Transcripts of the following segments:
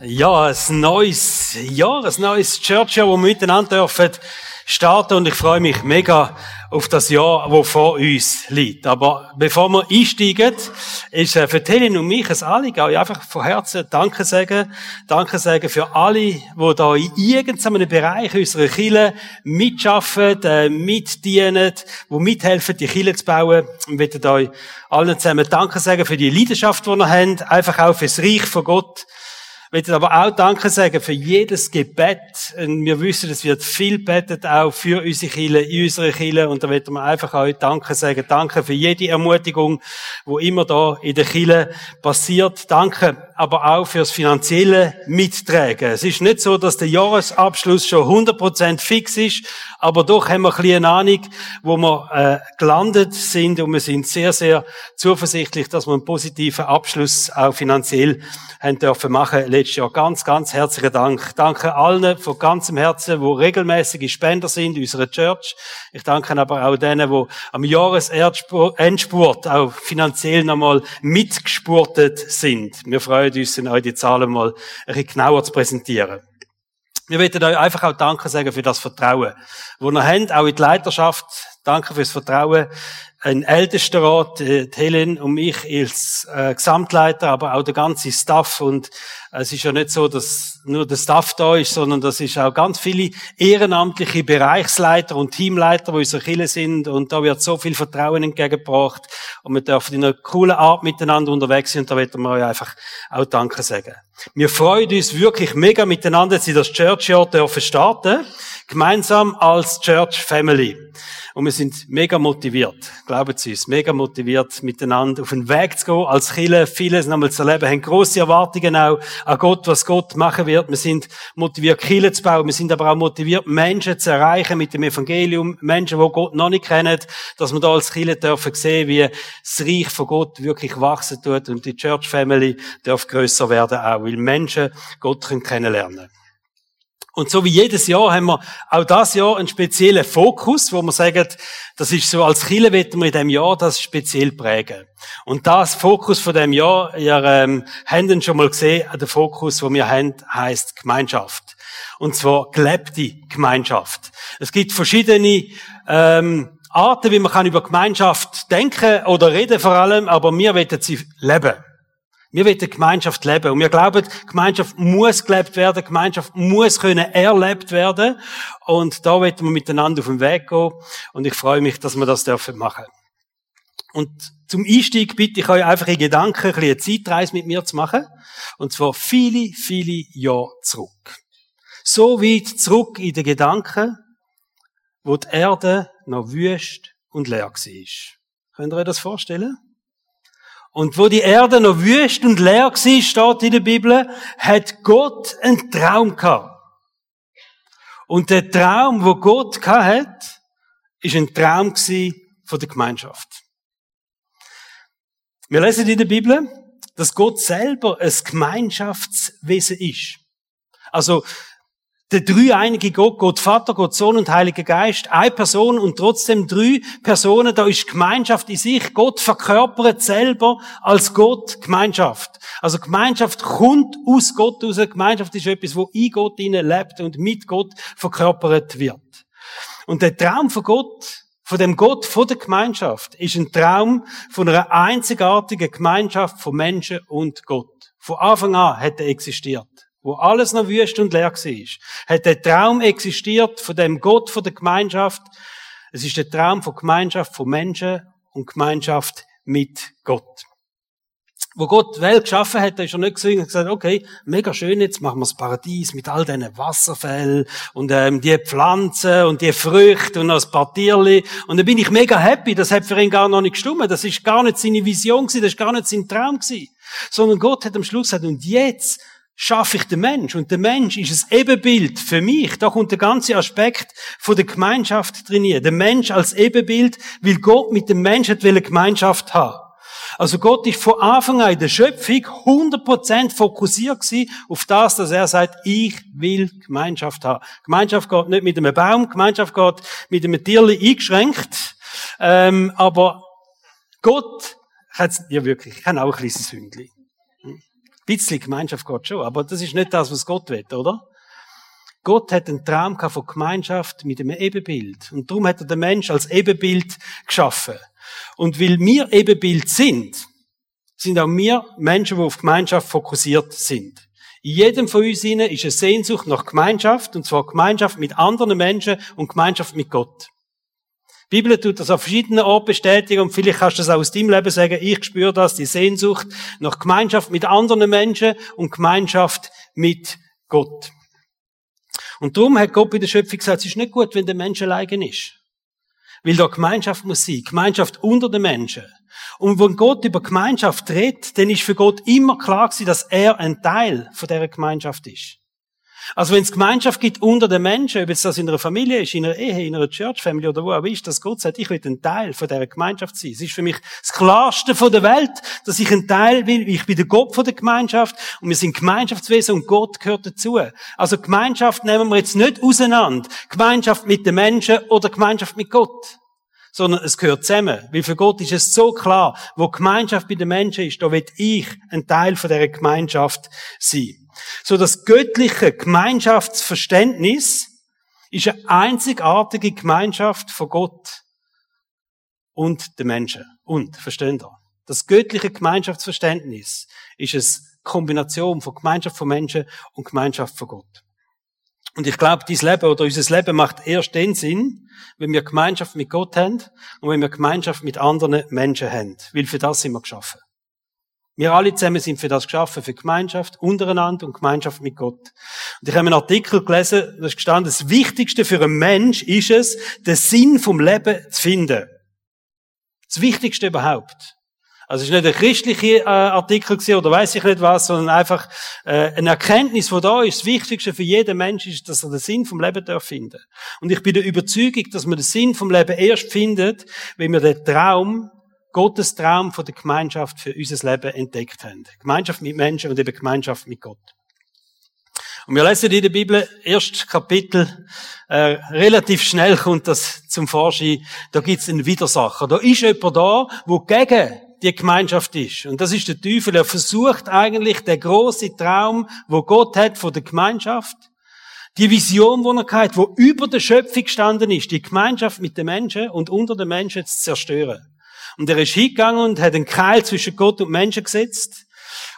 Ja, ein neues Jahr, ein neues Church-Jahr, wo wir miteinander dürfen starten und ich freue mich mega auf das Jahr, wo vor uns liegt. Aber bevor wir einsteigen, ist äh, für Helen und mich ein Anliegen, auch einfach von Herzen Danke sagen. Danke sagen für alle, die da in irgendeinem Bereich unserer Kirche mitschaffen, äh, mitdienen, die mithelfen, die Kirche zu bauen. Wir möchten euch allen zusammen Danke sagen für die Leidenschaft, die ihr habt, einfach auch fürs Reich von Gott. Ich möchte aber auch Danke sagen für jedes Gebet. Wir wissen, es wird viel betet auch für unsere Kirche, in unserer Kirche. Und da möchten wir einfach euch Danke sagen. Danke für jede Ermutigung, wo immer da in der Kirche passiert. Danke aber auch fürs finanzielle Mittragen. Es ist nicht so, dass der Jahresabschluss schon 100% fix ist, aber doch haben wir ein eine Ahnung, wo wir äh, gelandet sind und wir sind sehr, sehr zuversichtlich, dass wir einen positiven Abschluss auch finanziell haben dürfen machen letztes Jahr. Ganz, ganz herzlichen Dank. Danke allen von ganzem Herzen, wo regelmäßige Spender sind in unserer Church. Ich danke aber auch denen, die am Jahresendspurt auch finanziell nochmal mitgespurtet sind. Wir freuen freuen uns, euch die Zahlen mal ein genauer zu präsentieren. Wir möchten euch einfach auch Danke sagen für das Vertrauen, das ihr habt, auch in die Leiterschaft. Danke fürs Vertrauen ein Ältestenrat, äh, Helen und mich als äh, Gesamtleiter, aber auch der ganze Staff. Und es ist ja nicht so, dass nur der Staff da ist, sondern das ist auch ganz viele ehrenamtliche Bereichsleiter und Teamleiter, die unsere Kirche sind. Und da wird so viel Vertrauen entgegengebracht. Und wir dürfen in einer coolen Art miteinander unterwegs sein. Und da werden wir euch einfach auch Danke sagen. Wir freuen uns wirklich mega miteinander, dass Sie das Church-Jahr dürfen starten. Gemeinsam als Church Family. Und wir sind mega motiviert, glauben Sie uns, mega motiviert, miteinander auf den Weg zu gehen, als Chile vieles nochmal zu erleben, haben grosse Erwartungen auch an Gott, was Gott machen wird. Wir sind motiviert, Chile zu bauen, wir sind aber auch motiviert, Menschen zu erreichen mit dem Evangelium, Menschen, die Gott noch nicht kennen, dass wir da als Chile dürfen sehen, wie das Reich von Gott wirklich wachsen tut und die Church Family darf grösser werden auch, weil Menschen Gott kennenlernen können. Und so wie jedes Jahr haben wir auch das Jahr einen speziellen Fokus, wo wir sagen, das ist so, als Chile wollen wir in diesem Jahr das speziell prägen. Und das Fokus von dem Jahr, ihr ähm, habt ihn schon mal gesehen, der Fokus, den wir haben, heißt Gemeinschaft. Und zwar gelebte Gemeinschaft. Es gibt verschiedene ähm, Arten, wie man kann über Gemeinschaft denken oder reden vor allem, aber wir wollen sie leben. Wir wollen Gemeinschaft leben. Und wir glauben, Gemeinschaft muss gelebt werden, Gemeinschaft muss können erlebt werden. Und da wollen wir miteinander auf den Weg gehen. Und ich freue mich, dass wir das dürfen machen. Und zum Einstieg bitte ich euch einfach in Gedanken, ein bisschen eine Zeitreise mit mir zu machen. Und zwar viele, viele Jahre zurück. So weit zurück in den Gedanken, wo die Erde noch wüst und leer war. Könnt ihr euch das vorstellen? Und wo die Erde noch wüst und leer war, steht in der Bibel, hat Gott einen Traum gehabt. Und der Traum, wo Gott hat, ist ein Traum von der Gemeinschaft. Wir lesen in der Bibel, dass Gott selber ein Gemeinschaftswesen ist. Also, der dreieinige Gott, Gott Vater, Gott Sohn und Heiliger Geist, eine Person und trotzdem drei Personen, da ist Gemeinschaft in sich. Gott verkörpert selber als Gott Gemeinschaft. Also Gemeinschaft kommt aus Gott raus. Gemeinschaft ist etwas, wo in Gott lebt und mit Gott verkörpert wird. Und der Traum von Gott, von dem Gott, von der Gemeinschaft, ist ein Traum von einer einzigartigen Gemeinschaft von Menschen und Gott. Von Anfang an er existiert wo alles noch wüst und leer war, hat der Traum existiert von dem Gott, von der Gemeinschaft. Es ist der Traum von Gemeinschaft von Menschen und Gemeinschaft mit Gott. Wo Gott die Welt geschaffen hat, ist er nicht gesehen und gesagt, okay, mega schön, jetzt machen wir das Paradies mit all diesen Wasserfällen und ähm, die Pflanzen und die Früchte und das paar Tierli. Und dann bin ich mega happy, das hat für ihn gar noch nicht gestimmt. Das ist gar nicht seine Vision gewesen, das ist gar nicht sein Traum gewesen. Sondern Gott hat am Schluss gesagt, und jetzt schaffe ich den Mensch. Und der Mensch ist ein Ebenbild für mich. Da kommt der ganze Aspekt von der Gemeinschaft drin. Der Mensch als Ebenbild, weil Gott mit dem Menschen eine Gemeinschaft haben. Also Gott ist von Anfang an in der Schöpfung 100% fokussiert gewesen auf das, dass er sagt, ich will Gemeinschaft haben. Gemeinschaft geht nicht mit einem Baum, Gemeinschaft geht mit einem Tierli eingeschränkt. Ähm, aber Gott hat, ja wirklich, ich habe auch ein kleines Hündchen. Bisschen Gemeinschaft Gott schon, aber das ist nicht das, was Gott will, oder? Gott hat einen Traum von Gemeinschaft mit einem Ebenbild. Und darum hat er den Mensch als Ebenbild geschaffen. Und weil wir Ebenbild sind, sind auch wir Menschen, die auf Gemeinschaft fokussiert sind. In jedem von uns ist eine Sehnsucht nach Gemeinschaft, und zwar Gemeinschaft mit anderen Menschen und Gemeinschaft mit Gott. Die Bibel tut das auf verschiedenen Orten bestätigen und vielleicht kannst du das auch aus deinem Leben sagen, ich spüre das, die Sehnsucht nach Gemeinschaft mit anderen Menschen und Gemeinschaft mit Gott. Und darum hat Gott bei der Schöpfung gesagt, es ist nicht gut, wenn der Mensch allein ist. Weil da Gemeinschaft muss sein, Gemeinschaft unter den Menschen. Und wenn Gott über Gemeinschaft redet, dann ist für Gott immer klar gewesen, dass er ein Teil von dieser Gemeinschaft ist. Also wenn es Gemeinschaft gibt unter den Menschen, ob jetzt das in einer Familie ist, in einer Ehe, in einer Church Family oder wo auch ist, dass Gott sagt, ich will ein Teil von dieser Gemeinschaft sein. Es ist für mich das Klarste von der Welt, dass ich ein Teil will. Ich bin der Gott von der Gemeinschaft und wir sind Gemeinschaftswesen und Gott gehört dazu. Also Gemeinschaft nehmen wir jetzt nicht auseinander. Gemeinschaft mit den Menschen oder Gemeinschaft mit Gott sondern es gehört zusammen. Weil für Gott ist es so klar, wo Gemeinschaft bei den Menschen ist, da will ich ein Teil von dieser Gemeinschaft sein. So das göttliche Gemeinschaftsverständnis ist eine einzigartige Gemeinschaft von Gott und den Menschen. Und, verstehen ihr? Das göttliche Gemeinschaftsverständnis ist eine Kombination von Gemeinschaft von Menschen und Gemeinschaft von Gott. Und ich glaube, dieses Leben oder unser Leben macht erst den Sinn, wenn wir Gemeinschaft mit Gott haben und wenn wir Gemeinschaft mit anderen Menschen haben. Weil für das sind wir geschaffen. Wir alle zusammen sind für das geschaffen, für Gemeinschaft untereinander und Gemeinschaft mit Gott. Und ich habe einen Artikel gelesen, da ist gestanden, das Wichtigste für einen Mensch ist es, den Sinn vom Leben zu finden. Das Wichtigste überhaupt. Also es ist nicht ein christlicher äh, Artikel oder weiß ich nicht was, sondern einfach äh, eine Erkenntnis, die da ist. Das Wichtigste für jeden Mensch ist, dass er den Sinn vom Leben darf finden. Und ich bin der Überzeugung, dass man den Sinn vom Leben erst findet, wenn wir den Traum Gottes Traum von der Gemeinschaft für unser Leben entdeckt haben. Gemeinschaft mit Menschen und eben Gemeinschaft mit Gott. Und wir lesen in der Bibel, erst Kapitel, äh, relativ schnell kommt das zum Vorschein, da gibt's einen Widersacher. Da ist jemand da, wo gegen die Gemeinschaft ist. Und das ist der Teufel. Er versucht eigentlich den großen Traum, wo Gott hat von der Gemeinschaft, die Vision, die er hat, wo über der Schöpfung gestanden ist, die Gemeinschaft mit den Menschen und unter den Menschen zu zerstören. Und er ist hingegangen und hat einen Keil zwischen Gott und Menschen gesetzt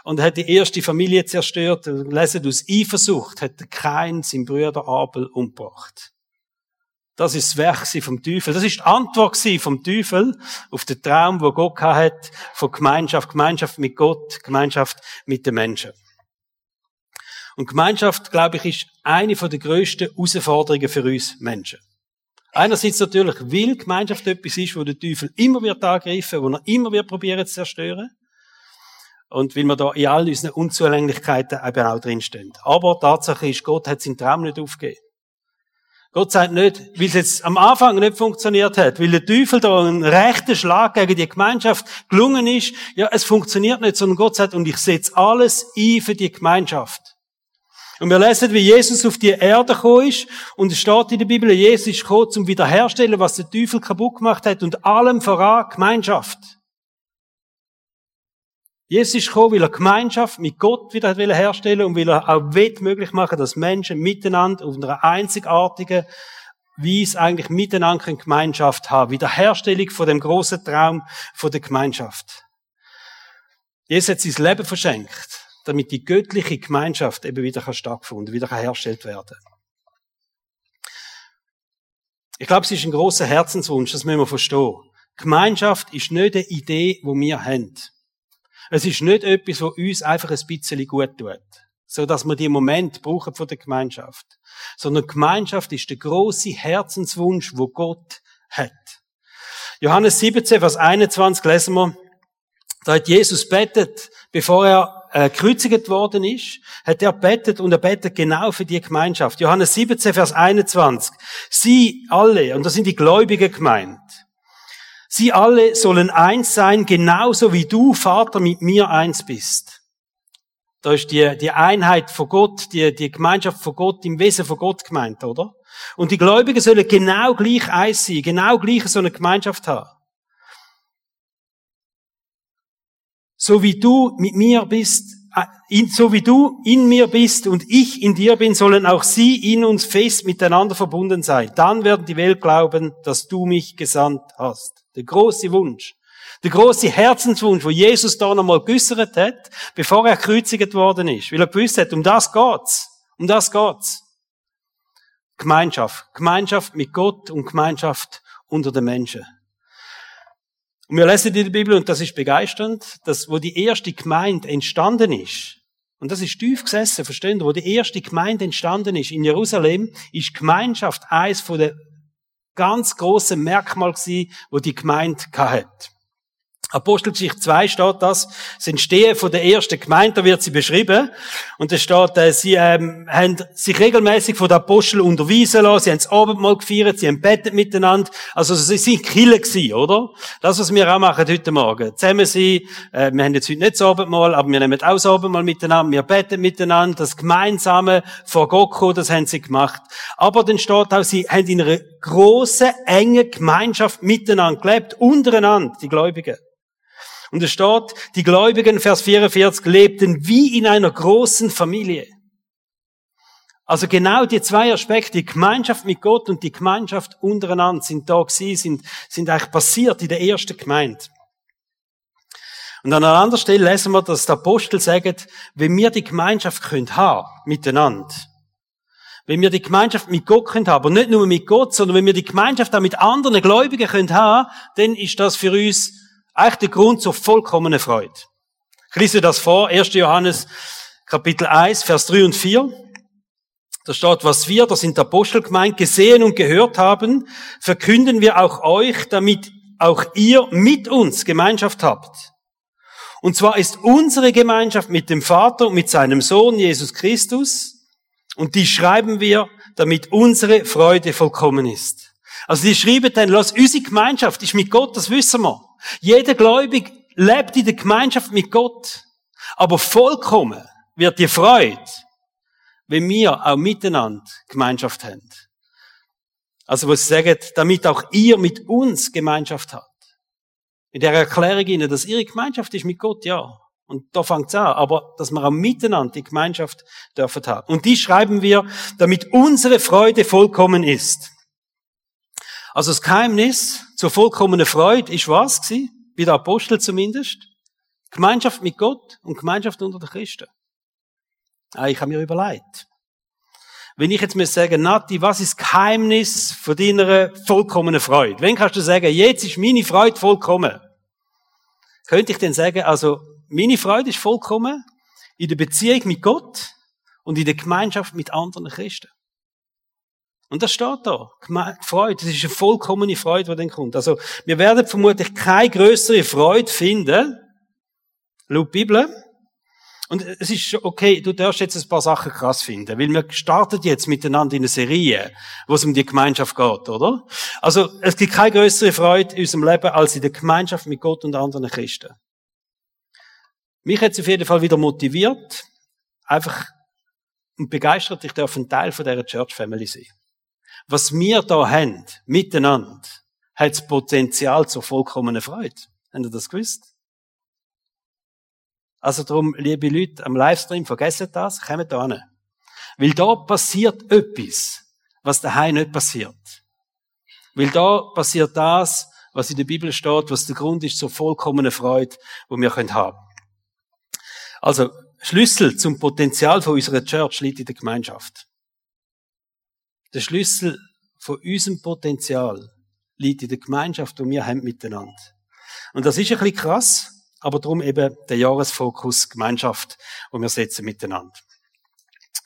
und hat die erste Familie zerstört. Lesen aus Eifersucht hat der Kain seinen Bruder Abel umgebracht. Das ist das Werk vom Teufel. Das ist die Antwort vom Teufel auf den Traum, wo Gott hat von Gemeinschaft, Gemeinschaft mit Gott, Gemeinschaft mit den Menschen. Und Gemeinschaft, glaube ich, ist eine der grössten Herausforderungen für uns Menschen. Einerseits natürlich, weil Gemeinschaft etwas ist, wo der Teufel immer wird angreifen, wo er immer wird probieren zu zerstören. Und weil wir da in all unseren Unzulänglichkeiten eben auch drinstehen. Aber Tatsache ist, Gott hat seinen Traum nicht aufgegeben. Gott sagt nicht, weil es jetzt am Anfang nicht funktioniert hat, weil der Teufel da einen rechten Schlag gegen die Gemeinschaft gelungen ist. Ja, es funktioniert nicht, sondern Gott sagt, und ich setze alles ein für die Gemeinschaft. Und wir lesen, wie Jesus auf die Erde gekommen ist. Und es steht in der Bibel, Jesus ist gekommen, zum wiederherstellen, was der Teufel kaputt gemacht hat und allem voran Gemeinschaft. Jesus ist gekommen, weil er Gemeinschaft mit Gott wieder herstellen und weil er auch möglich machen, dass Menschen miteinander auf einer einzigartigen Weise eigentlich miteinander eine Gemeinschaft haben. Wiederherstellung von dem großen Traum von der Gemeinschaft. Jesus hat sein Leben verschenkt damit die göttliche Gemeinschaft eben wieder stattfinden, wieder hergestellt werden. Ich glaube, es ist ein großer Herzenswunsch, das müssen wir verstehen. Gemeinschaft ist nicht eine Idee, die wir haben. Es ist nicht etwas, was uns einfach ein bisschen gut tut, so dass wir die Moment brauchen von der Gemeinschaft, sondern Gemeinschaft ist der große Herzenswunsch, wo Gott hat. Johannes 17, Vers 21 lesen wir, da hat Jesus bettet, bevor er äh, gekreuzigt worden ist, hat er bettet und er bettet genau für die Gemeinschaft. Johannes 17, Vers 21. Sie alle, und das sind die Gläubigen gemeint, sie alle sollen eins sein, genauso wie du, Vater, mit mir eins bist. Da ist die, die Einheit von Gott, die, die Gemeinschaft von Gott, im Wesen von Gott gemeint, oder? Und die Gläubigen sollen genau gleich eins sein, genau gleich so eine Gemeinschaft haben. So wie du mit mir bist, äh, so wie du in mir bist und ich in dir bin, sollen auch sie in uns fest miteinander verbunden sein. Dann werden die Welt glauben, dass du mich gesandt hast. Der große Wunsch. Der große Herzenswunsch, wo Jesus da nochmal geäussert hat, bevor er gekreuzigt worden ist. Weil er gewusst hat, um das geht's. Um das geht's. Gemeinschaft. Gemeinschaft mit Gott und Gemeinschaft unter den Menschen. Und wir lesen in der Bibel, und das ist begeisternd, dass, wo die erste Gemeinde entstanden ist, und das ist tief gesessen, verstehen wo die erste Gemeinde entstanden ist in Jerusalem, ist Gemeinschaft eines den ganz grossen Merkmalen gewesen, wo die Gemeinde hatte. Apostelgeschichte 2 steht das, das Entstehen von der ersten Gemeinde, da wird sie beschrieben. Und da steht, äh, sie ähm, haben sich regelmäßig von den Aposteln unterweisen lassen, sie haben das Abendmahl gefeiert, sie haben bettet miteinander. Also sie sind Kille gewesen, oder? Das, was wir auch machen heute Morgen. Zusammen sein, äh, wir haben jetzt heute nicht das Abendmahl, aber wir nehmen auch das Abendmahl miteinander, wir beten miteinander, das Gemeinsame vor Gott kommen, das haben sie gemacht. Aber dann steht auch, sie haben in einer grossen, engen Gemeinschaft miteinander gelebt, untereinander, die Gläubigen. Und es steht, die Gläubigen, Vers 44, lebten wie in einer großen Familie. Also genau die zwei Aspekte, die Gemeinschaft mit Gott und die Gemeinschaft untereinander sind da gewesen, sind, sind eigentlich passiert in der ersten Gemeinde. Und an einer anderen Stelle lesen wir, dass der Apostel sagt, wenn wir die Gemeinschaft können haben, miteinander, wenn wir die Gemeinschaft mit Gott können haben, und nicht nur mit Gott, sondern wenn wir die Gemeinschaft auch mit anderen Gläubigen können haben, dann ist das für uns eigentlich der Grund zur vollkommenen Freude. Ich lese das vor, 1. Johannes Kapitel 1, Vers 3 und 4. Da steht, was wir, das sind Apostel gemeint, gesehen und gehört haben, verkünden wir auch euch, damit auch ihr mit uns Gemeinschaft habt. Und zwar ist unsere Gemeinschaft mit dem Vater und mit seinem Sohn Jesus Christus, und die schreiben wir, damit unsere Freude vollkommen ist. Also die schreiben dann, lass unsere Gemeinschaft ist mit Gott, das wissen wir. Jeder Gläubig lebt in der Gemeinschaft mit Gott. Aber vollkommen wird die Freude, wenn wir auch miteinander Gemeinschaft haben. Also, was sagen, damit auch ihr mit uns Gemeinschaft habt. In der Erklärung ihnen, dass ihre Gemeinschaft ist mit Gott, ja. Und da fängt's an. Aber, dass wir auch miteinander die Gemeinschaft dürfen haben. Und die schreiben wir, damit unsere Freude vollkommen ist. Also das Geheimnis zur vollkommenen Freude ist was gewesen? Bei den Aposteln zumindest. Gemeinschaft mit Gott und Gemeinschaft unter den Christen. Ah, ich habe mir überlegt. Wenn ich jetzt mir sagen, Nati, was ist das Geheimnis von deiner vollkommenen Freude? Wenn kannst du sagen, jetzt ist meine Freude vollkommen? Könnte ich denn sagen, also, meine Freude ist vollkommen in der Beziehung mit Gott und in der Gemeinschaft mit anderen Christen. Und das steht da. Freude. Das ist eine vollkommene Freude, die dann kommt. Also, wir werden vermutlich keine größere Freude finden, laut Bibel. Und es ist okay, du darfst jetzt ein paar Sachen krass finden, weil wir starten jetzt miteinander in eine Serie, wo es um die Gemeinschaft geht, oder? Also, es gibt keine größere Freude in unserem Leben als in der Gemeinschaft mit Gott und anderen Christen. Mich hat es auf jeden Fall wieder motiviert, einfach und begeistert, ich darf ein Teil von dieser Church Family sein was wir da haben, miteinander, hat das Potenzial zur vollkommenen Freude. Habt ihr das gewusst? Also darum, liebe Leute am Livestream, vergessen das, kommt da hin. Weil da passiert etwas, was daheim nicht passiert. Weil da passiert das, was in der Bibel steht, was der Grund ist zur vollkommenen Freude, wo wir haben können Also, Schlüssel zum Potenzial von unserer Church liegt in der Gemeinschaft. Der Schlüssel von unserem Potenzial liegt in der Gemeinschaft, die wir haben miteinander. Und das ist ein bisschen krass, aber darum eben der Jahresfokus Gemeinschaft, wo wir setzen miteinander.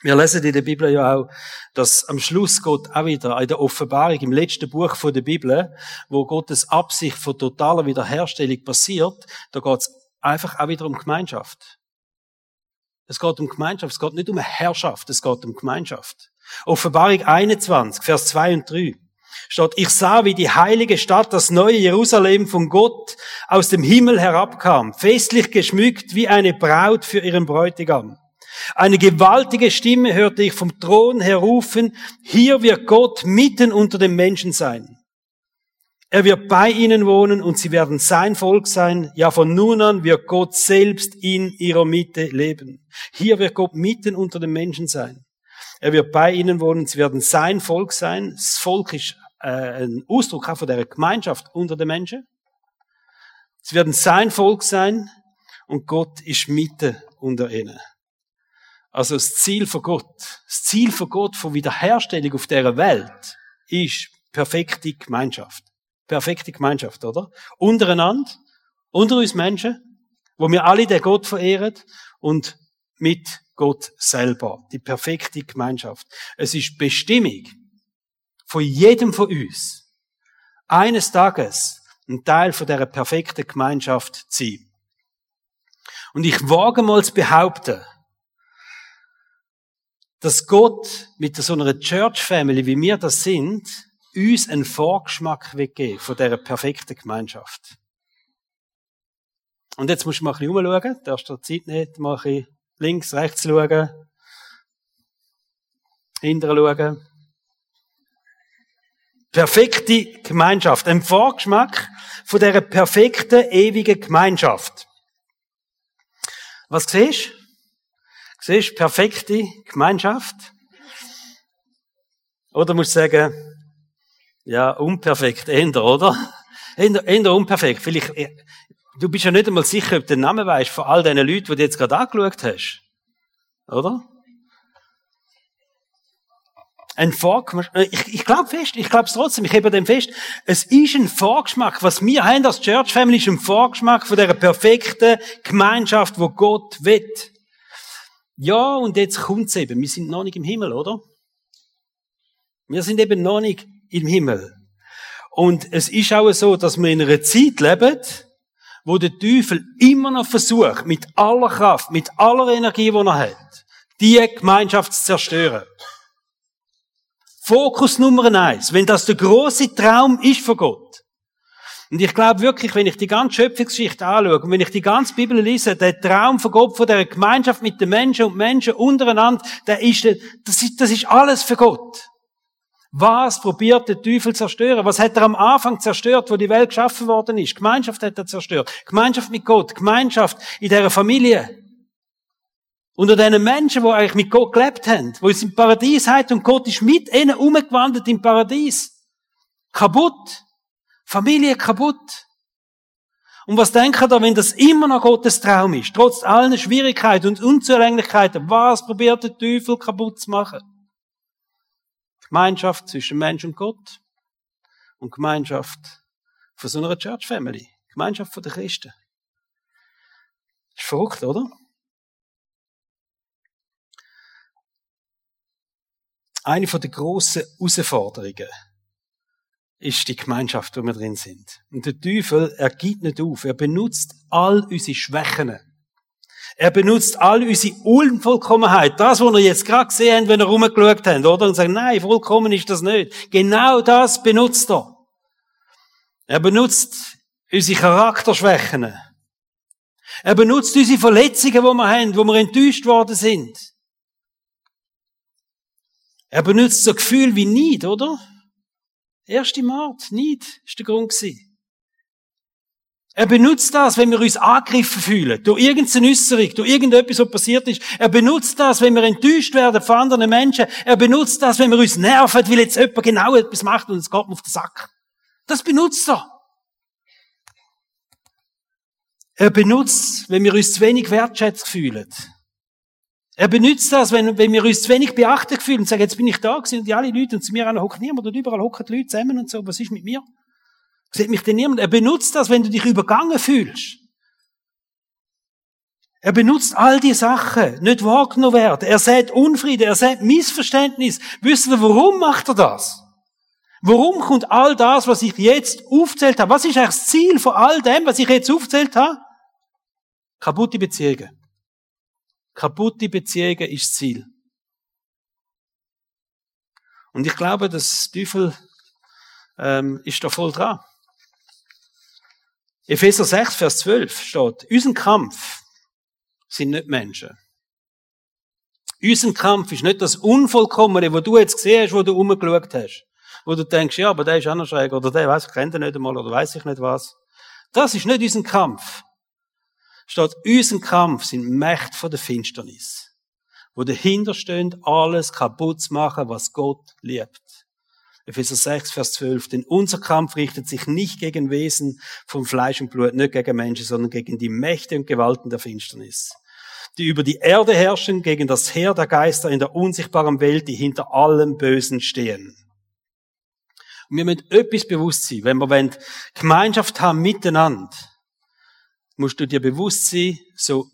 Wir lesen in der Bibel ja auch, dass am Schluss Gott auch wieder in der Offenbarung, im letzten Buch der Bibel, wo Gottes Absicht von totaler Wiederherstellung passiert, da geht es einfach auch wieder um Gemeinschaft. Es geht um Gemeinschaft, es geht nicht um Herrschaft, es geht um Gemeinschaft. Offenbarung 21, Vers 2 und 3 steht, ich sah, wie die heilige Stadt, das neue Jerusalem von Gott aus dem Himmel herabkam, festlich geschmückt wie eine Braut für ihren Bräutigam. Eine gewaltige Stimme hörte ich vom Thron her rufen, hier wird Gott mitten unter den Menschen sein. Er wird bei ihnen wohnen und sie werden sein Volk sein. Ja, von nun an wird Gott selbst in ihrer Mitte leben. Hier wird Gott mitten unter den Menschen sein. Er wird bei ihnen wohnen, sie werden sein Volk sein. Das Volk ist äh, ein Ausdruck auch von der Gemeinschaft unter den Menschen. Sie werden sein Volk sein und Gott ist mitten unter ihnen. Also das Ziel von Gott, das Ziel von Gott von Wiederherstellung auf dieser Welt ist perfekte Gemeinschaft. Perfekte Gemeinschaft, oder? Untereinander, unter uns Menschen, wo wir alle den Gott verehren und mit Gott selber. Die perfekte Gemeinschaft. Es ist Bestimmung von jedem von uns, eines Tages ein Teil von dieser perfekten Gemeinschaft zu sein. Und ich wage mal zu behaupten, dass Gott mit so einer Church Family, wie wir das sind, uns einen Vorgeschmack weggeben von dieser perfekten Gemeinschaft. Und jetzt musst du mal ein bisschen umschauen, du darfst dir Zeit nicht, mal ein bisschen links, rechts schauen, hinterher schauen. Perfekte Gemeinschaft, ein Vorgeschmack von dieser perfekten, ewigen Gemeinschaft. Was siehst du? Siehst perfekte Gemeinschaft? Oder musst du sagen, ja, unperfekt, änder, oder? Änder, änder unperfekt. Vielleicht, äh, du bist ja nicht einmal sicher, ob du den Namen weißt von all diesen Leuten, die du jetzt gerade angeschaut hast. Oder? Ein Vorgeschmack, äh, ich, ich glaube fest, ich glaube es trotzdem, ich hebe dem fest, es ist ein Vorgeschmack, was wir haben als Church Family, ist ein Vorgeschmack von dieser perfekten Gemeinschaft, wo Gott will. Ja, und jetzt kommt's eben. Wir sind noch nicht im Himmel, oder? Wir sind eben noch nicht im Himmel. Und es ist auch so, dass wir in einer Zeit leben, wo der Teufel immer noch versucht, mit aller Kraft, mit aller Energie, die er hat, die Gemeinschaft zu zerstören. Fokus Nummer eins. Wenn das der große Traum ist von Gott, und ich glaube wirklich, wenn ich die ganze Schöpfungsgeschichte anschaue und wenn ich die ganze Bibel lese, der Traum von Gott, von der Gemeinschaft mit den Menschen und Menschen untereinander, der ist, das ist, das ist alles für Gott. Was probiert der Teufel zerstören? Was hat er am Anfang zerstört, wo die Welt geschaffen worden ist? Gemeinschaft hat er zerstört. Gemeinschaft mit Gott. Gemeinschaft in dieser Familie. Unter diesen Menschen, die eigentlich mit Gott gelebt haben, wo es im Paradies hat und Gott ist mit ihnen umgewandelt im Paradies. Kaputt. Familie kaputt. Und was denkt ihr, wenn das immer noch Gottes Traum ist, trotz allen Schwierigkeiten und Unzulänglichkeiten, was probiert der Teufel kaputt zu machen? Gemeinschaft zwischen Mensch und Gott und Gemeinschaft von so einer Church Family, Gemeinschaft von den Christen. Ist verrückt, oder? Eine den grossen Herausforderungen ist die Gemeinschaft, wo wir drin sind. Und der Teufel, er gibt nicht auf. Er benutzt all unsere Schwächen. Er benutzt all unsere Unvollkommenheit. Das, was wir jetzt gerade gesehen haben, wenn wir rumgeschaut haben, oder? Und sagen, nein, vollkommen ist das nicht. Genau das benutzt er. Er benutzt unsere Charakterschwächen. Er benutzt unsere Verletzungen, die wir haben, wo wir enttäuscht worden sind. Er benutzt so Gefühl wie Neid, oder? Erste Mord, nicht, ist der Grund gewesen. Er benutzt das, wenn wir uns angegriffen fühlen, durch irgendeine Äußerung, durch irgendetwas, was passiert ist. Er benutzt das, wenn wir enttäuscht werden von anderen Menschen. Er benutzt das, wenn wir uns nerven, weil jetzt jemand genau etwas macht und es geht mir auf den Sack. Das benutzt er. Er benutzt, wenn wir uns zu wenig wertschätzt fühlen. Er benutzt das, wenn, wenn wir uns zu wenig beachtet fühlen und sagen, jetzt bin ich da gewesen und die alle Leute und zu mir hocken niemand und überall hocken die Leute zusammen und so, was ist mit mir? Sieht mich denn niemand? Er benutzt das, wenn du dich übergangen fühlst. Er benutzt all die Sachen, nicht wahrgenommen werden. Er sieht Unfrieden, er sieht Missverständnis. Wisst ihr, warum macht er das? Warum kommt all das, was ich jetzt aufzählt habe? Was ist eigentlich das Ziel von all dem, was ich jetzt aufzählt habe? Kaputte Beziehungen. Kaputte Beziehungen ist das Ziel. Und ich glaube, das Teufel ähm, ist da voll dran. Epheser 6, Vers 12 steht, unser Kampf sind nicht Menschen. Unser Kampf ist nicht das Unvollkommene, wo du jetzt gesehen hast, wo du umgeschaut hast. wo du denkst, ja, aber der ist auch noch schräg, oder der weiß, ich kenne den nicht einmal, oder weiß ich nicht was. Das ist nicht unser Kampf. Statt unser Kampf sind Mächte von der Finsternis, wo dahinter stehen, alles kaputt zu machen, was Gott liebt. Epheser 6, Vers 12. Denn unser Kampf richtet sich nicht gegen Wesen von Fleisch und Blut, nicht gegen Menschen, sondern gegen die Mächte und Gewalten der Finsternis, die über die Erde herrschen, gegen das Heer der Geister in der unsichtbaren Welt, die hinter allem Bösen stehen. Und wir müssen etwas bewusst sein, wenn wir Gemeinschaft haben miteinander, musst du dir bewusst sein, so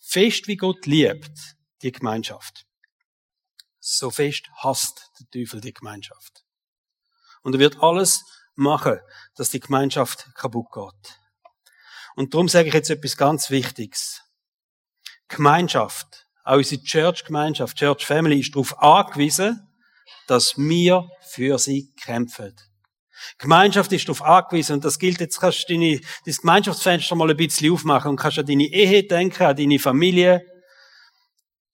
fest wie Gott liebt, die Gemeinschaft. So fest hasst der Teufel die Gemeinschaft. Und er wird alles machen, dass die Gemeinschaft kaputt geht. Und darum sage ich jetzt etwas ganz Wichtiges. Gemeinschaft, auch unsere Church-Gemeinschaft, Church Family ist darauf angewiesen, dass wir für sie kämpfen. Gemeinschaft ist darauf angewiesen, und das gilt, jetzt kannst du deine, das Gemeinschaftsfenster mal ein bisschen aufmachen und kannst an deine Ehe denken, an deine Familie,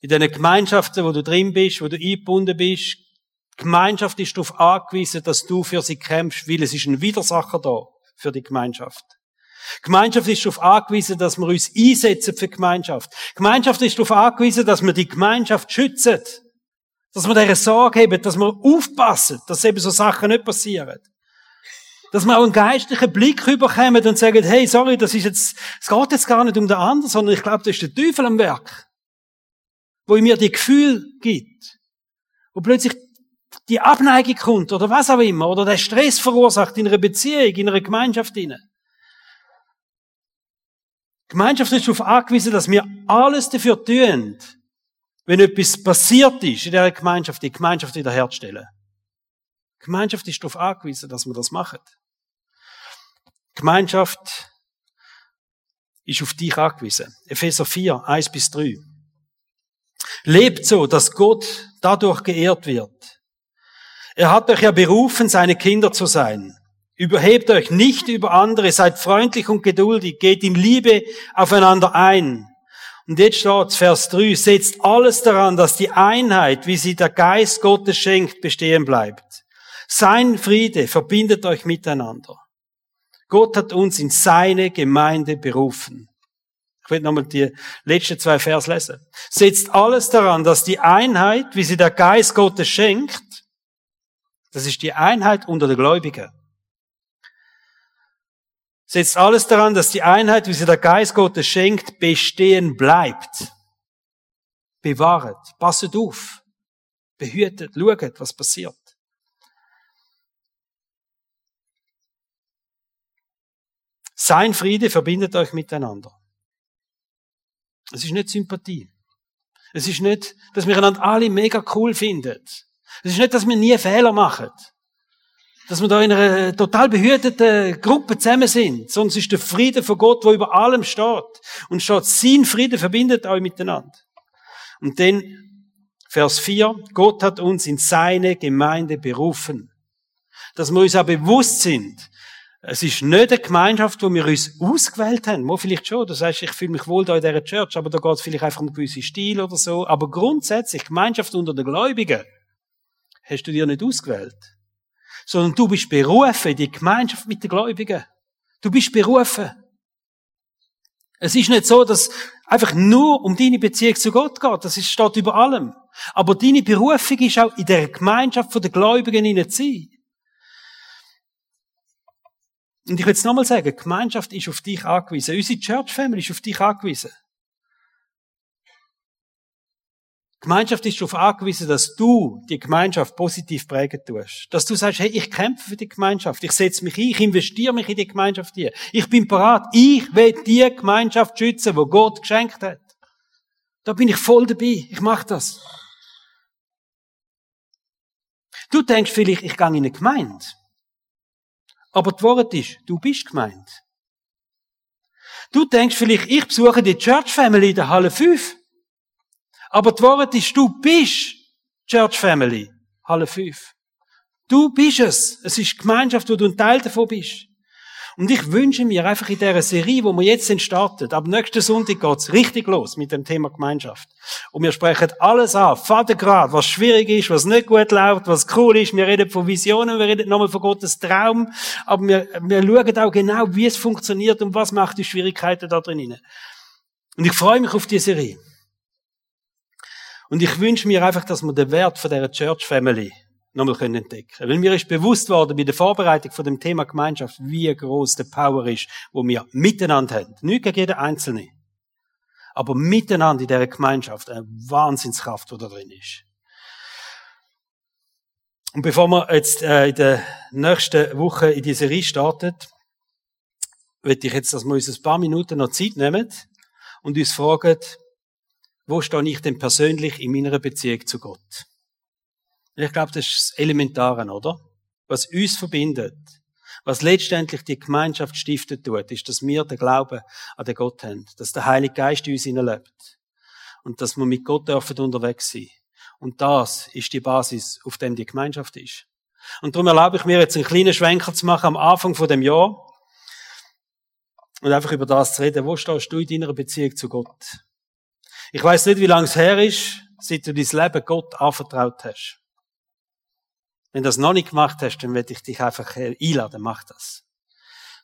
in den Gemeinschaften, wo du drin bist, wo du eingebunden bist, Gemeinschaft ist darauf angewiesen, dass du für sie kämpfst, weil es ist ein Widersacher da für die Gemeinschaft. Gemeinschaft ist darauf angewiesen, dass wir uns einsetzen für die Gemeinschaft. Gemeinschaft ist darauf angewiesen, dass wir die Gemeinschaft schützen. Dass wir deren Sorge haben, dass wir aufpassen, dass eben so Sachen nicht passieren. Dass wir auch einen geistlichen Blick überkommen und sagen, hey, sorry, das ist jetzt, es geht jetzt gar nicht um den anderen, sondern ich glaube, das ist der Teufel am Werk. Wo mir die Gefühl gibt. Wo plötzlich die Abneigung kommt oder was auch immer oder der Stress verursacht in einer Beziehung, in einer Gemeinschaft inne. Gemeinschaft ist darauf angewiesen, dass wir alles dafür tun, wenn etwas passiert ist in dieser Gemeinschaft, die Gemeinschaft wiederherzustellen. Gemeinschaft ist darauf angewiesen, dass wir das machen. Gemeinschaft ist auf dich angewiesen. Epheser 4, 1 bis 3. Lebt so, dass Gott dadurch geehrt wird. Er hat euch ja berufen, seine Kinder zu sein. Überhebt euch nicht über andere, seid freundlich und geduldig, geht in Liebe aufeinander ein. Und jetzt steht Vers 3, setzt alles daran, dass die Einheit, wie sie der Geist Gottes schenkt, bestehen bleibt. Sein Friede verbindet euch miteinander. Gott hat uns in seine Gemeinde berufen. Ich will nochmal die letzten zwei Vers lesen. Setzt alles daran, dass die Einheit, wie sie der Geist Gottes schenkt, das ist die Einheit unter den Gläubigen. Setzt alles daran, dass die Einheit, wie sie der Geist Gottes schenkt, bestehen bleibt. Bewahret, passet auf, behütet, schaut, was passiert. Sein Friede verbindet euch miteinander. Es ist nicht Sympathie. Es ist nicht, dass wir einander alle mega cool finden. Es ist nicht, dass wir nie Fehler machen. Dass wir da in einer total behüteten Gruppe zusammen sind. Es ist der Friede von Gott, der über allem steht. Und steht, sein Friede verbindet euch miteinander. Und dann, Vers 4, Gott hat uns in seine Gemeinde berufen. Dass wir uns auch bewusst sind, es ist nicht eine Gemeinschaft, wo wir uns ausgewählt haben. Wo vielleicht schon. Du sagst, ich fühle mich wohl da in dieser Church, aber da geht es vielleicht einfach um einen gewissen Stil oder so. Aber grundsätzlich, Gemeinschaft unter den Gläubigen, hast du dir nicht ausgewählt. Sondern du bist berufen, die Gemeinschaft mit den Gläubigen. Du bist berufen. Es ist nicht so, dass einfach nur um deine Beziehung zu Gott geht. Das steht über allem. Aber deine Berufung ist auch in der Gemeinschaft der Gläubigen hinein zu sein. Und ich will es nochmal sagen, Gemeinschaft ist auf dich angewiesen. Unsere Church Family ist auf dich angewiesen. Gemeinschaft ist darauf angewiesen, dass du die Gemeinschaft positiv prägen tust. Dass du sagst, hey, ich kämpfe für die Gemeinschaft, ich setze mich ein, ich investiere mich in die Gemeinschaft hier. Ich bin parat, ich will die Gemeinschaft schützen, wo Gott geschenkt hat. Da bin ich voll dabei, ich mache das. Du denkst vielleicht, ich gehe in eine Gemeinde. Aber die Wahrheit ist, du bist gemeint. Du denkst vielleicht, ich besuche die Church Family in der Halle 5. Aber die Wahrheit ist, du bist Church Family. Halle 5. Du bist es. Es ist Gemeinschaft, wo du ein Teil davon bist. Und ich wünsche mir einfach in dieser Serie, wo wir jetzt startet, ab nächsten Sonntag geht's richtig los mit dem Thema Gemeinschaft. Und wir sprechen alles an, Vatergrad, was schwierig ist, was nicht gut läuft, was cool ist. Wir reden von Visionen, wir reden nochmal von Gottes Traum, aber wir, wir schauen auch genau, wie es funktioniert und was macht die Schwierigkeiten da drin. Und ich freue mich auf diese Serie. Und ich wünsche mir einfach, dass wir den Wert von dieser Church Family nochmal entdecken können. Weil mir ist bewusst worden bei der Vorbereitung von dem Thema Gemeinschaft, wie groß der Power ist, wo wir miteinander haben. Nicht gegen jeden Einzelne. Aber miteinander in dieser Gemeinschaft eine Wahnsinnskraft, die da drin ist. Und bevor wir jetzt äh, in der nächsten Woche in diese Serie starten, möchte ich jetzt, dass wir uns ein paar Minuten noch Zeit nehmen und uns fragen, wo stehe ich denn persönlich in meiner Beziehung zu Gott? Ich glaube, das ist das Elementare, oder? Was uns verbindet, was letztendlich die Gemeinschaft stiftet tut, ist, dass wir den Glauben an den Gott haben, dass der Heilige Geist in uns lebt und dass wir mit Gott dürfen unterwegs sein. Und das ist die Basis, auf dem die Gemeinschaft ist. Und darum erlaube ich mir jetzt einen kleinen Schwenker zu machen am Anfang von dem Jahr und einfach über das zu reden. Wo stehst du in deiner Beziehung zu Gott? Ich weiß nicht, wie lange es her ist, seit du dein Leben Gott anvertraut hast. Wenn du das noch nicht gemacht hast, dann werde ich dich einfach einladen, mach das.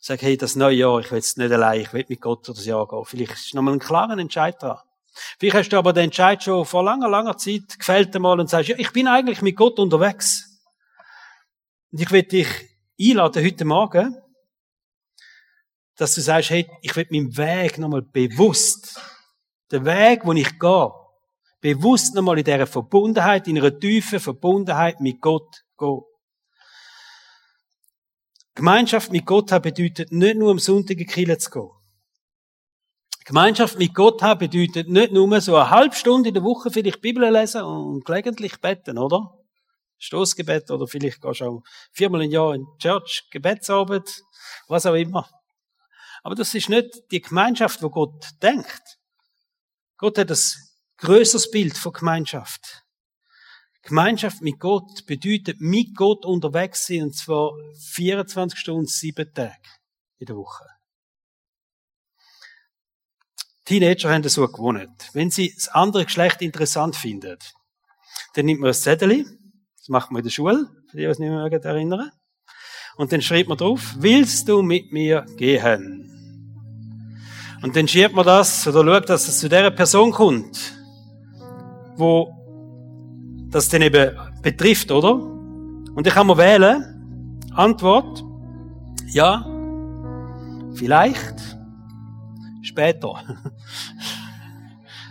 Sag, hey, das neue Jahr, ich will es nicht allein, ich will mit Gott durch das Jahr gehen. Vielleicht ist nochmal ein klarer Entscheid dran. Vielleicht hast du aber den Entscheid schon vor langer, langer Zeit gefällt dir mal und sagst, ja, ich bin eigentlich mit Gott unterwegs. Und ich will dich einladen heute Morgen, dass du sagst, hey, ich will meinen Weg nochmal bewusst, den Weg, wo ich gehe, bewusst nochmal in dieser Verbundenheit, in einer tiefen Verbundenheit mit Gott gehen. Gemeinschaft mit Gott haben bedeutet nicht nur am Sonntag in Kirche zu gehen. Gemeinschaft mit Gott haben bedeutet nicht nur so eine halbe Stunde in der Woche vielleicht Bibel lesen und gelegentlich beten, oder? Stoßgebet oder vielleicht gehst du auch viermal im Jahr in die Church, Gebetsabend, was auch immer. Aber das ist nicht die Gemeinschaft, wo Gott denkt. Gott hat ein größeres Bild von Gemeinschaft. Gemeinschaft mit Gott bedeutet mit Gott unterwegs sein, und zwar 24 Stunden, sieben Tage in der Woche. Teenager haben das so gewohnt. Wenn sie das andere Geschlecht interessant finden, dann nimmt man ein Zettel, das macht man in der Schule, für die, die es nicht mehr erinnern und dann schreibt man drauf, willst du mit mir gehen? Und dann schiebt man das, oder schaut, dass es zu der Person kommt, wo das dann eben betrifft, oder? Und ich kann mir wählen, Antwort, ja, vielleicht, später.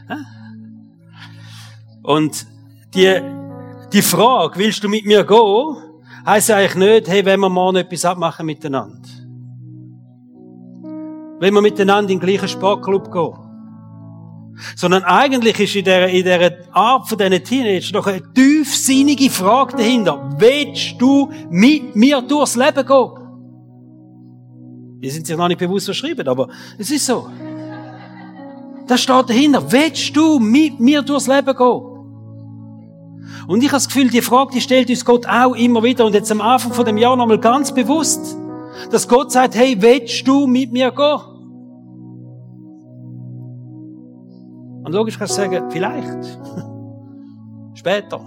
Und die, die Frage, willst du mit mir gehen, heisst eigentlich nicht, hey, wenn wir morgen etwas abmachen miteinander. Wenn wir miteinander in den gleichen Sportclub gehen. Sondern eigentlich ist in dieser, in dieser Art von diesen Teenagers noch eine tiefsinnige Frage dahinter. Willst du mit mir durchs Leben gehen? Die sind sich noch nicht bewusst verschrieben, aber es ist so. Das steht dahinter. Willst du mit mir durchs Leben gehen? Und ich habe das Gefühl, die Frage, die stellt uns Gott auch immer wieder und jetzt am Anfang von dem Jahr nochmal ganz bewusst, dass Gott sagt, hey, willst du mit mir gehen? Logisch kannst du sagen, vielleicht. Später.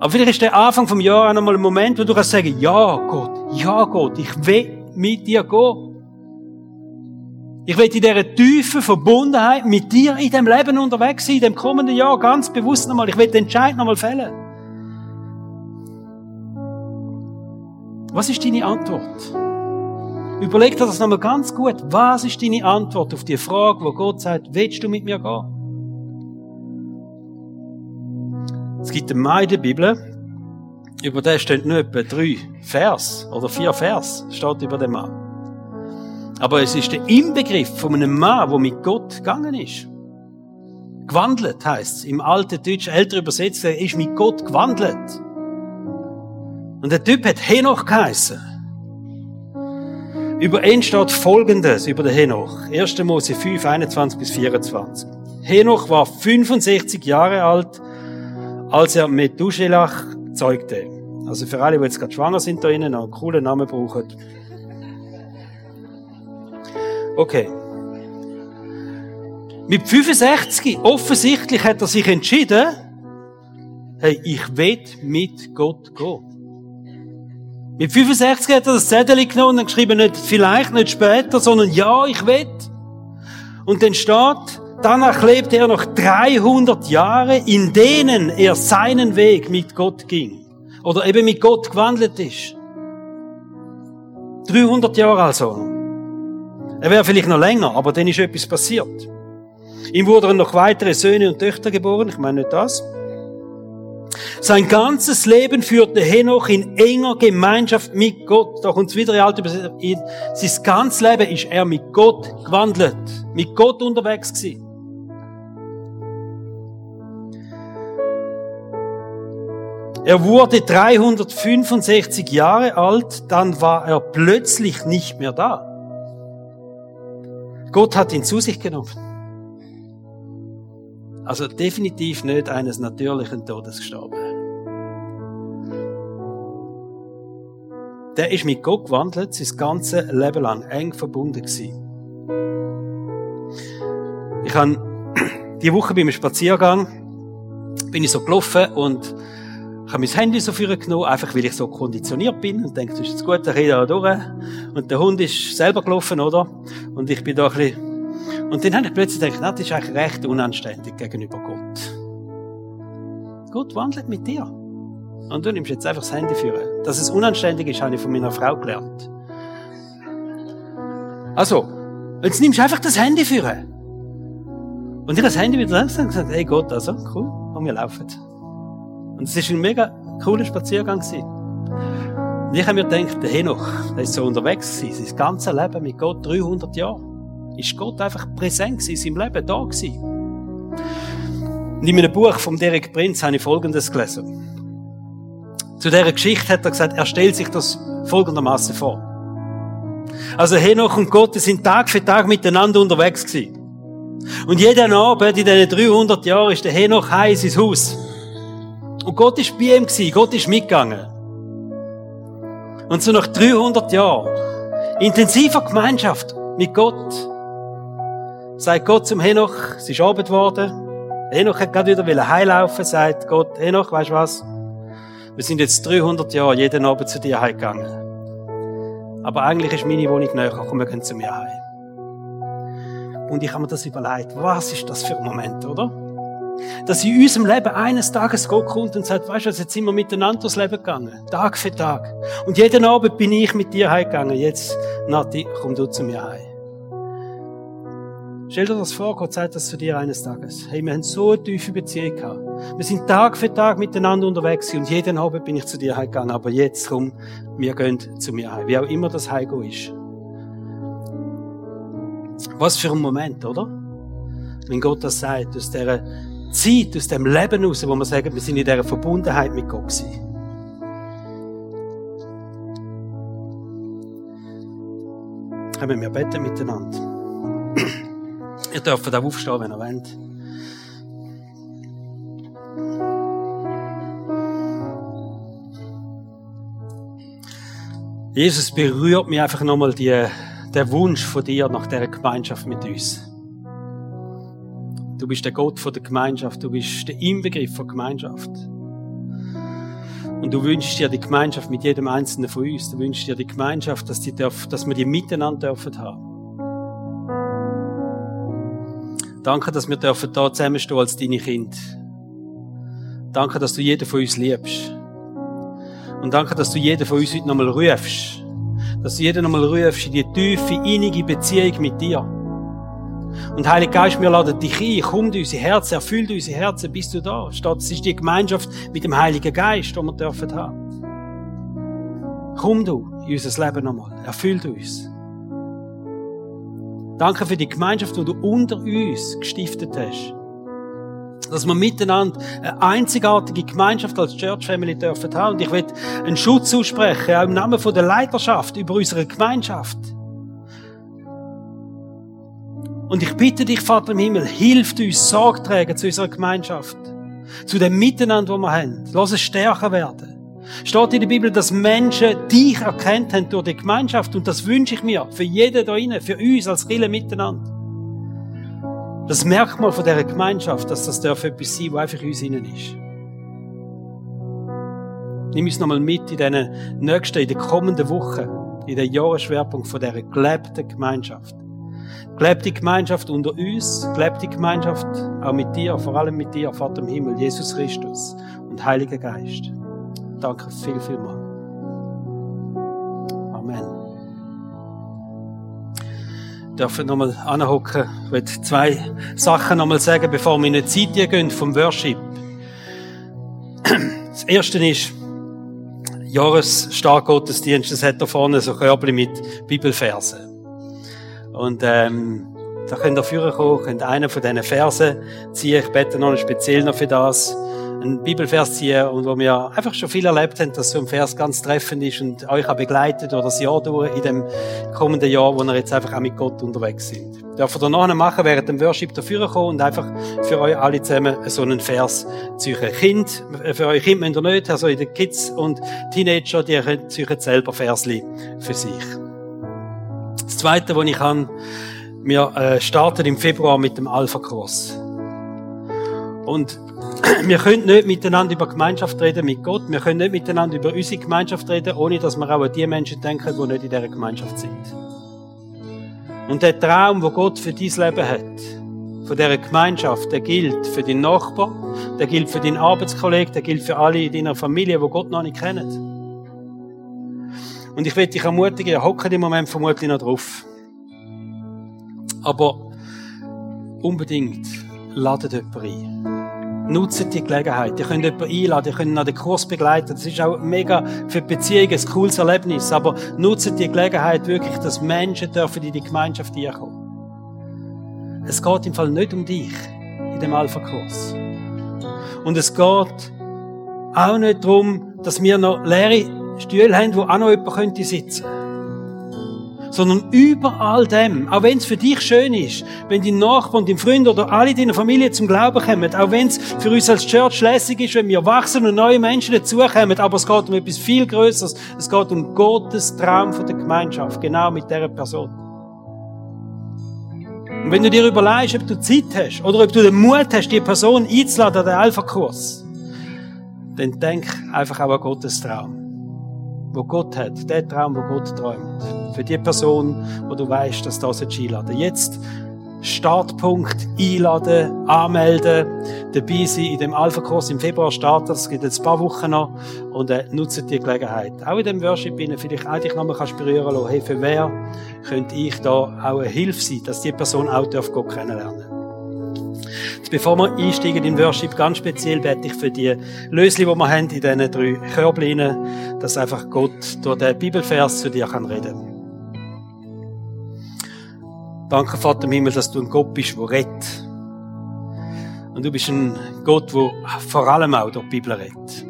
Aber vielleicht ist der Anfang vom Jahr auch nochmal ein Moment, wo du kannst sagen, ja Gott, ja Gott, ich will mit dir gehen. Ich will in dieser tiefen Verbundenheit mit dir in dem Leben unterwegs sein, in dem kommenden Jahr ganz bewusst nochmal. Ich will den Entscheid nochmal fällen. Was ist deine Antwort? Überleg dir das nochmal ganz gut. Was ist deine Antwort auf die Frage, wo Gott sagt, willst du mit mir gehen? Es gibt Mann in der Bibel, über den steht nur etwa drei Vers oder vier Vers, steht über den Mann. Aber es ist der Inbegriff von einem Mann, der mit Gott gegangen ist. Gewandelt heißt es. Im alten Deutsch älter übersetzt, er ist mit Gott gewandelt. Und der Typ hat Henoch geheißen. Über ihn steht Folgendes über den Henoch. 1. Mose 5, 21 bis 24. Henoch war 65 Jahre alt, als er Methuselach zeugte. Also für alle, die jetzt gerade schwanger sind da innen, einen coolen Namen brauchen. Okay. Mit 65, offensichtlich hat er sich entschieden, hey, ich will mit Gott gehen. Mit 65 hat er das Zettel genommen und geschrieben, nicht vielleicht, nicht später, sondern ja, ich will. Und dann steht, danach lebte er noch 300 Jahre, in denen er seinen Weg mit Gott ging. Oder eben mit Gott gewandelt ist. 300 Jahre also. Er wäre vielleicht noch länger, aber dann ist etwas passiert. Ihm wurden noch weitere Söhne und Töchter geboren, ich meine nicht das. Sein ganzes Leben führte Henoch in enger Gemeinschaft mit Gott. Kommt es wieder in alte Sein ganzes Leben ist er mit Gott gewandelt, mit Gott unterwegs gewesen. Er wurde 365 Jahre alt, dann war er plötzlich nicht mehr da. Gott hat ihn zu sich genommen. Also definitiv nicht eines natürlichen Todes gestorben. Der ist mit Gott gewandelt, sein ganzes Leben lang eng verbunden gewesen. Ich habe die Woche beim Spaziergang bin ich so gelaufen und habe mein Handy so für genommen, einfach weil ich so konditioniert bin und denke, das ist jetzt gut, ich rede da durch. Und der Hund ist selber gelaufen, oder? Und ich bin da ein bisschen und dann habe ich plötzlich gedacht, das ist eigentlich recht unanständig gegenüber Gott. Gott wandelt mit dir. Und du nimmst jetzt einfach das Handy führen. Dass es unanständig ist, habe ich von meiner Frau gelernt. Also, jetzt nimmst du einfach das Handy führen. Und ich habe das Handy wieder langsam gesagt, hey Gott, also, cool, und wir laufen. Und es war ein mega cooler Spaziergang. Und ich habe mir gedacht, der Henoch, der ist so unterwegs gewesen, sein ganzes Leben mit Gott, 300 Jahre ist Gott einfach präsent in seinem Leben, da gewesen. Und in einem Buch von Derek Prinz habe ich Folgendes gelesen. Zu dieser Geschichte hat er gesagt, er stellt sich das folgendermaßen vor. Also Henoch und Gott sind Tag für Tag miteinander unterwegs gewesen. Und jeden Abend in diesen 300 Jahren ist der Henoch heim in sein Haus. Und Gott ist bei ihm gewesen, Gott ist mitgegangen. Und so nach 300 Jahren intensiver Gemeinschaft mit Gott sagt Gott zum Henoch, es ist Abend geworden. Henoch hat gerade wieder heilaufen, sagt Gott, Henoch, weißt du was? Wir sind jetzt 300 Jahre jeden Abend zu dir heimgegangen. Aber eigentlich ist meine Wohnung näher, komm, wir gehen zu mir heim. Und ich habe mir das überlegt, was ist das für ein Moment, oder? Dass in unserem Leben eines Tages Gott kommt und sagt, weißt du, jetzt sind wir miteinander durchs Leben gegangen. Tag für Tag. Und jeden Abend bin ich mit dir heimgegangen. Jetzt, Nati, komm du zu mir heim. Stell dir das vor, Gott sagt das zu dir eines Tages. Hey, wir haben so eine tiefe Beziehung gehabt. Wir sind Tag für Tag miteinander unterwegs und jeden Abend bin ich zu dir heimgegangen. Aber jetzt komm, wir gehen zu mir heim. Wie auch immer das Heimgehen ist. Was für ein Moment, oder? Wenn Gott das sagt, aus dieser Zeit, aus dem Leben heraus, wo wir sagen, wir sind in dieser Verbundenheit mit Gott gewesen. Kommen wir beten miteinander. Ihr dürft auch aufstehen, wenn ihr wollt. Jesus berührt mich einfach nochmal die, der Wunsch von dir nach dieser Gemeinschaft mit uns. Du bist der Gott von der Gemeinschaft, du bist der Inbegriff von Gemeinschaft. Und du wünschst dir die Gemeinschaft mit jedem Einzelnen von uns. Du wünschst dir die Gemeinschaft, dass, die darf, dass wir die miteinander dürfen haben. Danke, dass wir dürfen da zusammenstehen als deine Kinder. Danke, dass du jeden von uns liebst. Und danke, dass du jeden von uns heute nochmal rufst. Dass du jeden nochmal rufst in die tiefe, innige Beziehung mit dir. Und Heilige Geist, wir laden dich ein. Komm in unser Herz, erfüll unser Herzen, bist du da. Statt, es ist die Gemeinschaft mit dem Heiligen Geist, die wir dürfen haben. Komm du in unser Leben nochmal. Erfüll uns. Danke für die Gemeinschaft, die du unter uns gestiftet hast. Dass wir miteinander eine einzigartige Gemeinschaft als Church Family dürfen haben. Und ich will einen Schutz aussprechen, auch im Namen der Leiterschaft über unsere Gemeinschaft. Und ich bitte dich, Vater im Himmel, hilf uns Sorge tragen zu unserer Gemeinschaft. Zu dem Miteinander, das wir haben. Lass es stärker werden. Steht in der Bibel, dass Menschen dich erkennt haben durch die Gemeinschaft. Und das wünsche ich mir für jeden da innen, für uns als Kirche miteinander. Das Merkmal von dieser Gemeinschaft, dass das darf etwas sein, was einfach in uns innen ist. Nimm uns nochmal mit in den nächsten, in den kommenden Wochen, in den Jahresschwerpunkt von dieser gelebten Gemeinschaft. Gelebte Gemeinschaft unter uns, gelebte Gemeinschaft auch mit dir, vor allem mit dir, Vater im Himmel, Jesus Christus und Heiliger Geist. Danke viel, viel mal. Amen. Ich darf nochmal anhocken. Ich will zwei Sachen nochmal sagen, bevor wir in eine Zeit gehen vom Worship. Das erste ist, Jahresstarkgottesdienst, das hat da vorne so Körbli mit Bibelversen. Und, ähm, da könnt ihr führen kommen, könnt einen von diesen Versen ziehen. Ich bete noch speziell noch für das einen Bibelvers ziehen und wo wir einfach schon viel erlebt haben, dass so ein Vers ganz treffend ist und euch auch begleitet oder das Jahr durch in dem kommenden Jahr, wo wir jetzt einfach auch mit Gott unterwegs sind. Dürfen wir nachher machen, während dem Worship dafür kommen und einfach für euch alle zusammen so einen Vers ziehen. Kind, für euch Kinder müsst ihr nicht, also in den Kids und Teenager, die ziehen selber Versli für sich. Das Zweite, was ich kann, wir äh, starten im Februar mit dem Alpha-Kurs. Und wir können nicht miteinander über Gemeinschaft reden mit Gott. Wir können nicht miteinander über unsere Gemeinschaft reden, ohne dass wir auch an die Menschen denken, die nicht in dieser Gemeinschaft sind. Und der Traum, wo Gott für dein Leben hat, von dieser Gemeinschaft, der gilt für deinen Nachbar, der gilt für deinen Arbeitskollegen, der gilt für alle in deiner Familie, die Gott noch nicht kennen. Und ich will dich ermutigen, ihr hockt im Moment vermutlich noch drauf. Aber unbedingt ladet jemanden ein. Nutzt die Gelegenheit. Ihr könnt jemanden einladen, ihr könnt an den Kurs begleiten. Das ist auch mega für die Beziehung ein cooles Erlebnis. Aber nutzt die Gelegenheit wirklich, dass Menschen dürfen in die Gemeinschaft kommen. Es geht im Fall nicht um dich in dem Alpha-Kurs. Und es geht auch nicht darum, dass wir noch leere Stühle haben, wo auch noch jemand könnte sitzen sondern über all dem, auch wenn es für dich schön ist, wenn dein Nachbar und dein Freund oder alle deine Familie zum Glauben kommen, auch wenn es für uns als Church lässig ist, wenn wir wachsen und neue Menschen dazukommen, aber es geht um etwas viel Größeres. Es geht um Gottes Traum von der Gemeinschaft, genau mit dieser Person. Und wenn du dir überlegst, ob du Zeit hast oder ob du den Mut hast, die Person einzuladen an den Alpha-Kurs, dann denk einfach auch an Gottes Traum wo Gott hat, der Traum, wo Gott träumt. Für die Person, wo du weißt, dass das einladen Jetzt Startpunkt einladen, anmelden, dabei sein in dem Alpha-Kurs im Februar starten. Es gibt jetzt ein paar Wochen noch und äh, nutzt die Gelegenheit. Auch in dem Worship innen vielleicht auch dich nochmal berühren lassen. Hey, für wer könnte ich da auch eine Hilfe sein, dass die Person auch Gott kennenlernen Jetzt, bevor wir einsteigen in Worship, ganz speziell bete ich für die Lösli, die wir haben in diesen drei Körbleinen, dass einfach Gott durch den Bibelvers zu dir kann reden Danke, Vater im Himmel, dass du ein Gott bist, der rettet. Und du bist ein Gott, der vor allem auch durch die Bibel redet.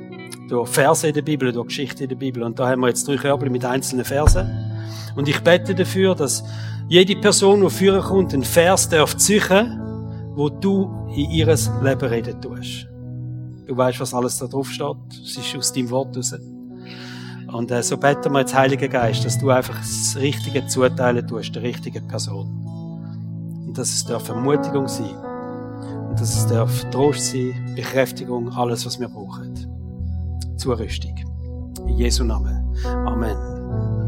Durch Verse in der Bibel, durch Geschichte in der Bibel. Und da haben wir jetzt drei Körbel mit einzelnen Versen. Und ich bete dafür, dass jede Person, die führen kommt, einen Vers darf züchen, wo du in ihres Leben reden tust. Du weißt, was alles da drauf steht. Es ist aus deinem Wort raus. Und äh, so beten wir jetzt, Heiliger Geist, dass du einfach das Richtige zuteilen tust, der richtigen Person. Und dass es darf Ermutigung sein. Und dass es darf Trost sein, Bekräftigung, alles, was wir brauchen. Zurüstung. In Jesu Namen. Amen.